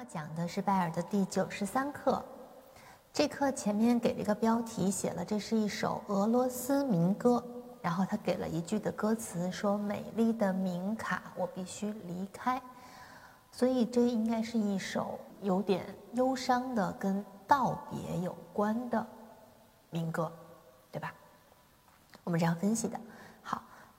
要讲的是拜尔的第九十三课。这课前面给了一个标题，写了这是一首俄罗斯民歌，然后他给了一句的歌词，说：“美丽的明卡，我必须离开。”所以这应该是一首有点忧伤的，跟道别有关的民歌，对吧？我们这样分析的。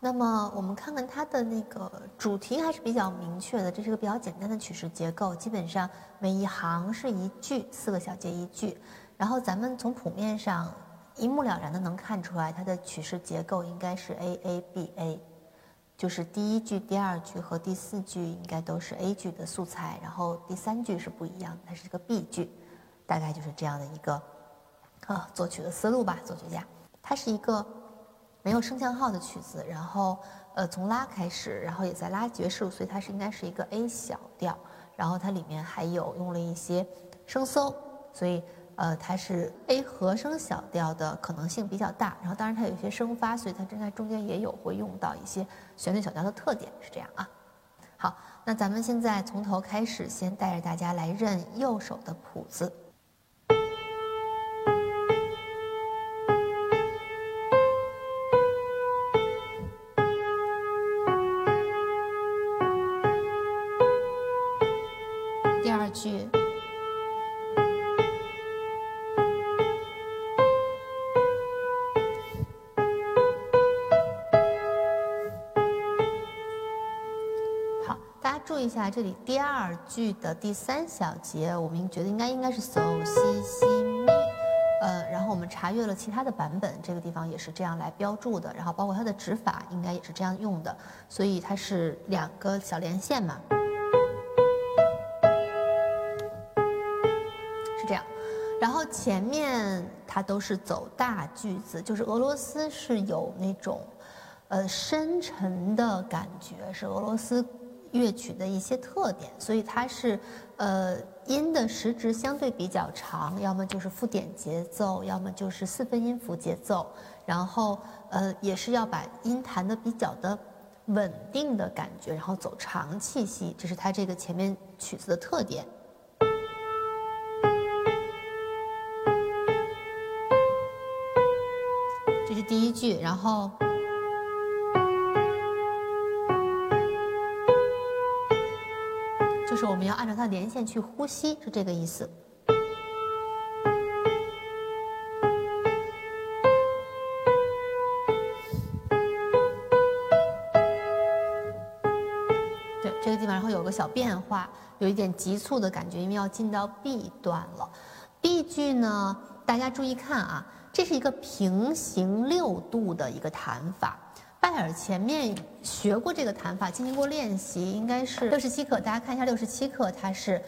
那么我们看看它的那个主题还是比较明确的，这是个比较简单的曲式结构，基本上每一行是一句，四个小节一句。然后咱们从谱面上一目了然的能看出来，它的曲式结构应该是 A A B A，就是第一句、第二句和第四句应该都是 A 句的素材，然后第三句是不一样，它是一个 B 句，大概就是这样的一个啊作曲的思路吧。作曲家，它是一个没有升降号的曲子，然后呃从拉开始，然后也在拉爵士，所以它是应该是一个 A 小调，然后它里面还有用了一些升搜，所以。呃，它是 A 和声小调的可能性比较大，然后当然它有一些升发，所以它正在中间也有会用到一些旋律小调的特点，是这样啊。好，那咱们现在从头开始，先带着大家来认右手的谱子。大家注意一下，这里第二句的第三小节，我们觉得应该应该是 so 西西咪，呃，然后我们查阅了其他的版本，这个地方也是这样来标注的，然后包括它的指法应该也是这样用的，所以它是两个小连线嘛，是这样，然后前面它都是走大句子，就是俄罗斯是有那种，呃，深沉的感觉，是俄罗斯。乐曲的一些特点，所以它是，呃，音的时值相对比较长，要么就是附点节奏，要么就是四分音符节奏，然后呃，也是要把音弹的比较的稳定的感觉，然后走长气息，这是它这个前面曲子的特点。这是第一句，然后。是我们要按照它的连线去呼吸，是这个意思。对，这个地方然后有个小变化，有一点急促的感觉，因为要进到 B 段了。B 句呢，大家注意看啊，这是一个平行六度的一个弹法。拜尔前面学过这个弹法，进行过练习，应该是六十七课。大家看一下六十七课，它是，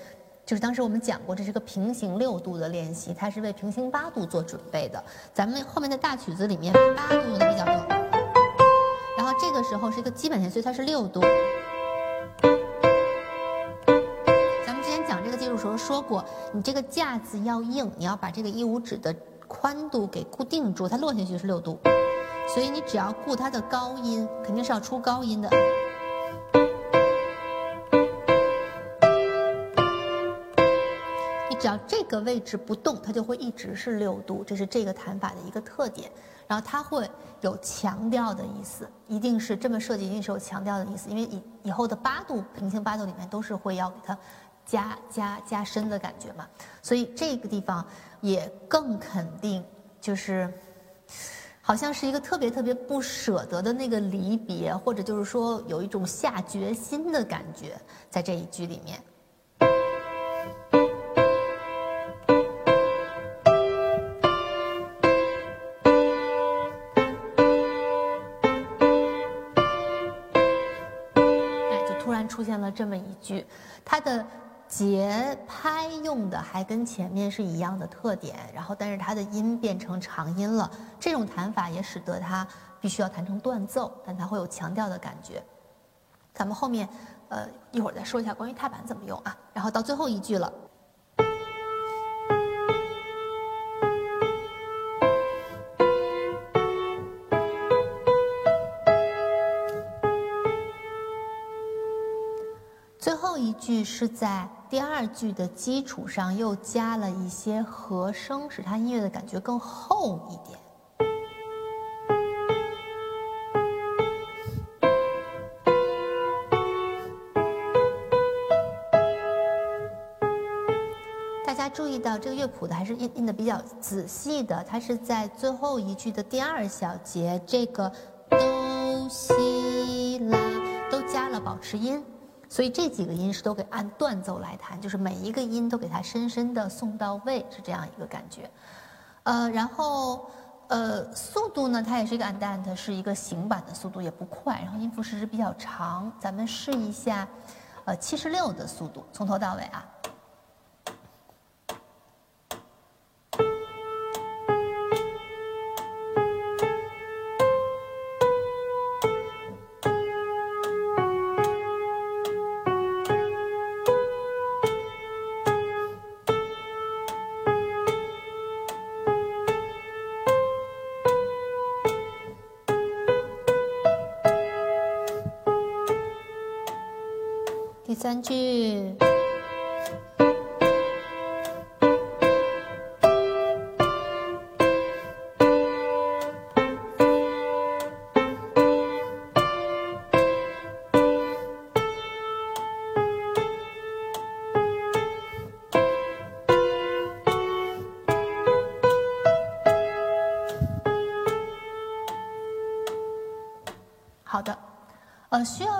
就是当时我们讲过，这是个平行六度的练习，它是为平行八度做准备的。咱们后面的大曲子里面，八度用的比较多，然后这个时候是一个基本线，所以它是六度。咱们之前讲这个技术时候说过，你这个架子要硬，你要把这个一五指的宽度给固定住，它落下去是六度。所以你只要顾它的高音，肯定是要出高音的。你只要这个位置不动，它就会一直是六度，这是这个弹法的一个特点。然后它会有强调的意思，一定是这么设计，一定是有强调的意思，因为以以后的八度平行八度里面都是会要给它加加加深的感觉嘛。所以这个地方也更肯定就是。好像是一个特别特别不舍得的那个离别，或者就是说有一种下决心的感觉，在这一句里面。哎，就突然出现了这么一句，它的。节拍用的还跟前面是一样的特点，然后但是它的音变成长音了，这种弹法也使得它必须要弹成断奏，但它会有强调的感觉。咱们后面呃一会儿再说一下关于踏板怎么用啊，然后到最后一句了。句是在第二句的基础上又加了一些和声，使它音乐的感觉更厚一点。大家注意到这个乐谱的还是印印的比较仔细的，它是在最后一句的第二小节，这个哆西拉都加了保持音。所以这几个音是都给按断奏来弹，就是每一个音都给它深深的送到位，是这样一个感觉。呃，然后呃，速度呢，它也是一个 andante，是一个行板的速度，也不快。然后音符时值比较长，咱们试一下，呃，七十六的速度，从头到尾啊。三句。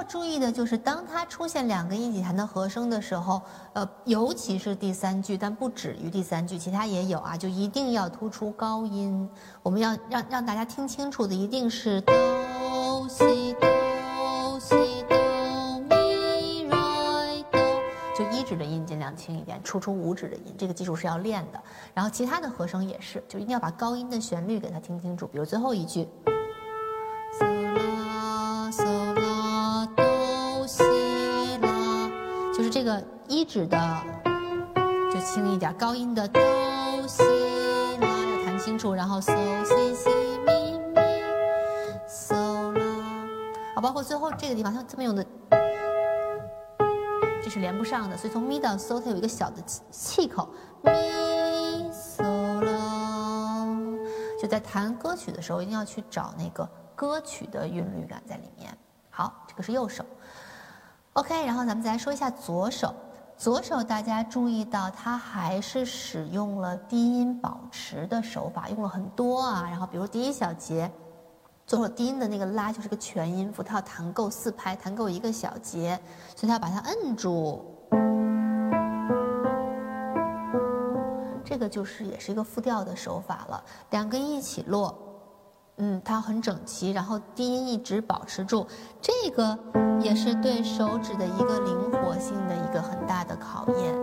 注意的就是，当它出现两个一起弹的和声的时候，呃，尤其是第三句，但不止于第三句，其他也有啊，就一定要突出高音。我们要让让大家听清楚的，一定是哆西哆西哆咪瑞哆，就一指的音尽量轻一点，突出五指的音，这个基础是要练的。然后其他的和声也是，就一定要把高音的旋律给它听清楚。比如最后一句。这个一指的就轻一点，高音的哆西拉要弹清楚，然后嗦西西咪咪嗦啦，啊，包括最后这个地方，它这么用的，这是连不上的，所以从咪到嗦，它有一个小的气口，咪嗦啦，就在弹歌曲的时候，一定要去找那个歌曲的韵律感在里面。好，这个是右手。OK，然后咱们再来说一下左手。左手大家注意到，它还是使用了低音保持的手法，用了很多啊。然后比如第一小节，左手低音的那个拉就是个全音符，它要弹够四拍，弹够一个小节，所以它要把它摁住。这个就是也是一个复调的手法了，两个一起落。嗯，它很整齐，然后低音一直保持住，这个也是对手指的一个灵活性的一个很大的考验。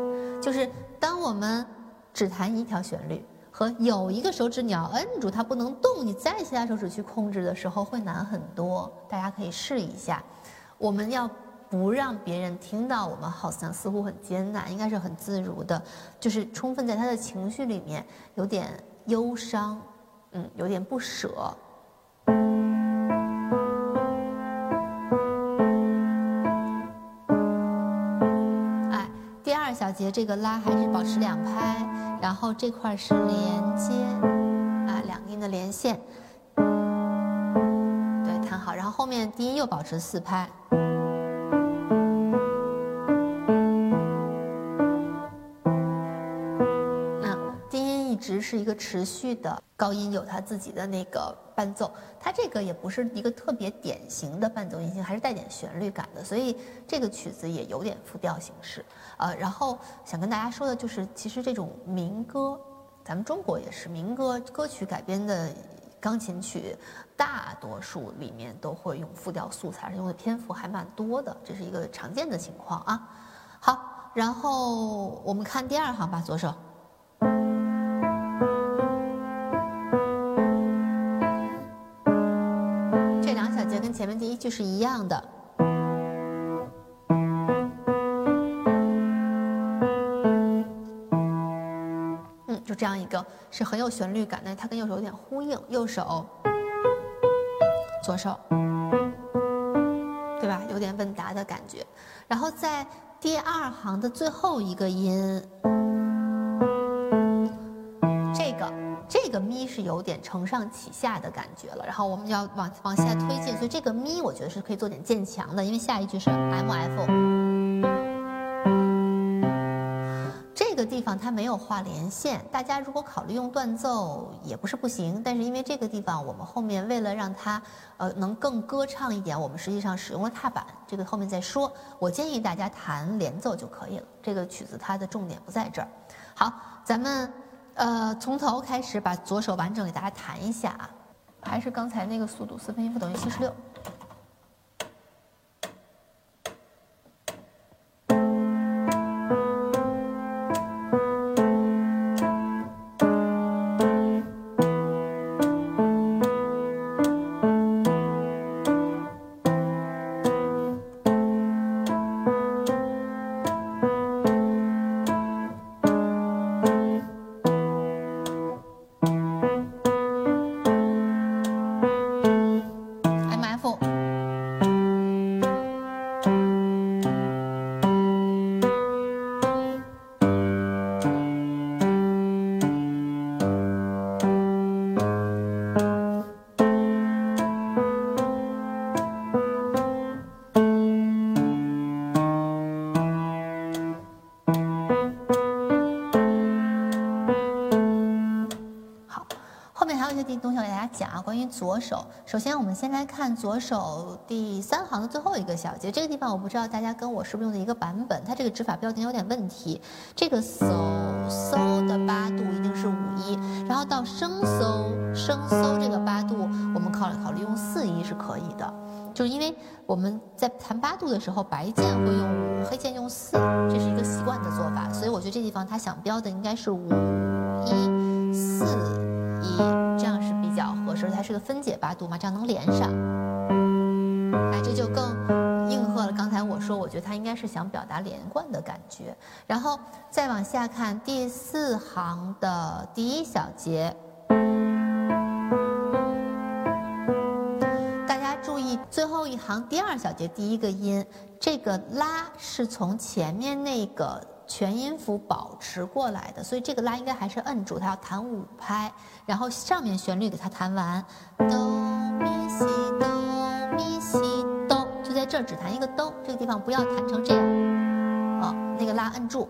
就是当我们只弹一条旋律，和有一个手指你要摁住它不能动，你再其他手指去控制的时候会难很多。大家可以试一下。我们要不让别人听到我们好像似乎很艰难，应该是很自如的，就是充分在他的情绪里面有点忧伤。嗯，有点不舍。哎，第二小节这个拉还是保持两拍，然后这块是连接，啊，两个音的连线，对，弹好。然后后面低音又保持四拍。是一个持续的高音，有它自己的那个伴奏，它这个也不是一个特别典型的伴奏音型，还是带点旋律感的，所以这个曲子也有点复调形式。呃，然后想跟大家说的就是，其实这种民歌，咱们中国也是民歌歌曲改编的钢琴曲，大多数里面都会用复调素材，用的篇幅还蛮多的，这是一个常见的情况啊。好，然后我们看第二行吧，左手。跟前面第一句是一样的，嗯，就这样一个是很有旋律感的，它跟右手有点呼应，右手，左手，对吧？有点问答的感觉。然后在第二行的最后一个音，有点承上启下的感觉了，然后我们要往往下推进，所以这个咪我觉得是可以做点渐强的，因为下一句是 M F。这个地方它没有画连线，大家如果考虑用断奏也不是不行，但是因为这个地方我们后面为了让它呃能更歌唱一点，我们实际上使用了踏板，这个后面再说。我建议大家弹连奏就可以了，这个曲子它的重点不在这儿。好，咱们呃从头开始把左手完整给大家弹一下啊，还是刚才那个速度，四分音符等于七十六。手。首先，我们先来看左手第三行的最后一个小节。这个地方我不知道大家跟我是不是用的一个版本，它这个指法标点有点问题。这个 so so 的八度一定是五一，然后到升 so 升 so 这个八度，我们考虑考虑用四一是可以的。就是因为我们在弹八度的时候，白键会用五，黑键用四，这是一个习惯的做法。所以我觉得这地方它想标的应该是五一四一这样。它是个分解八度嘛，这样能连上。哎，这就更应和了刚才我说，我觉得它应该是想表达连贯的感觉。然后再往下看第四行的第一小节，大家注意最后一行第二小节第一个音，这个拉是从前面那个。全音符保持过来的，所以这个拉应该还是摁住，它要弹五拍，然后上面旋律给它弹完，哆咪西哆咪西哆，就在这儿只弹一个哆，这个地方不要弹成这样，哦，那个拉摁住，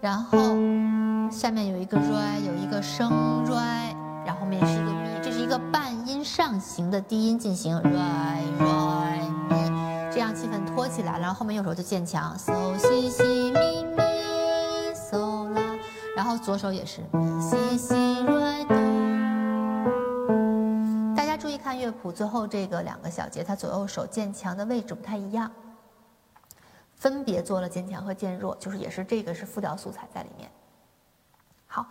然后下面有一个 r，有一个升 r，然后面是一个咪，这是一个半音上行的低音进行 re re 咪。气氛托起来了，然后后面右手就渐强，so 西西咪咪 so 啦，然后左手也是咪西西瑞哆。大家注意看乐谱最后这个两个小节，它左右手渐强的位置不太一样，分别做了渐强和渐弱，就是也是这个是复调素材在里面。好。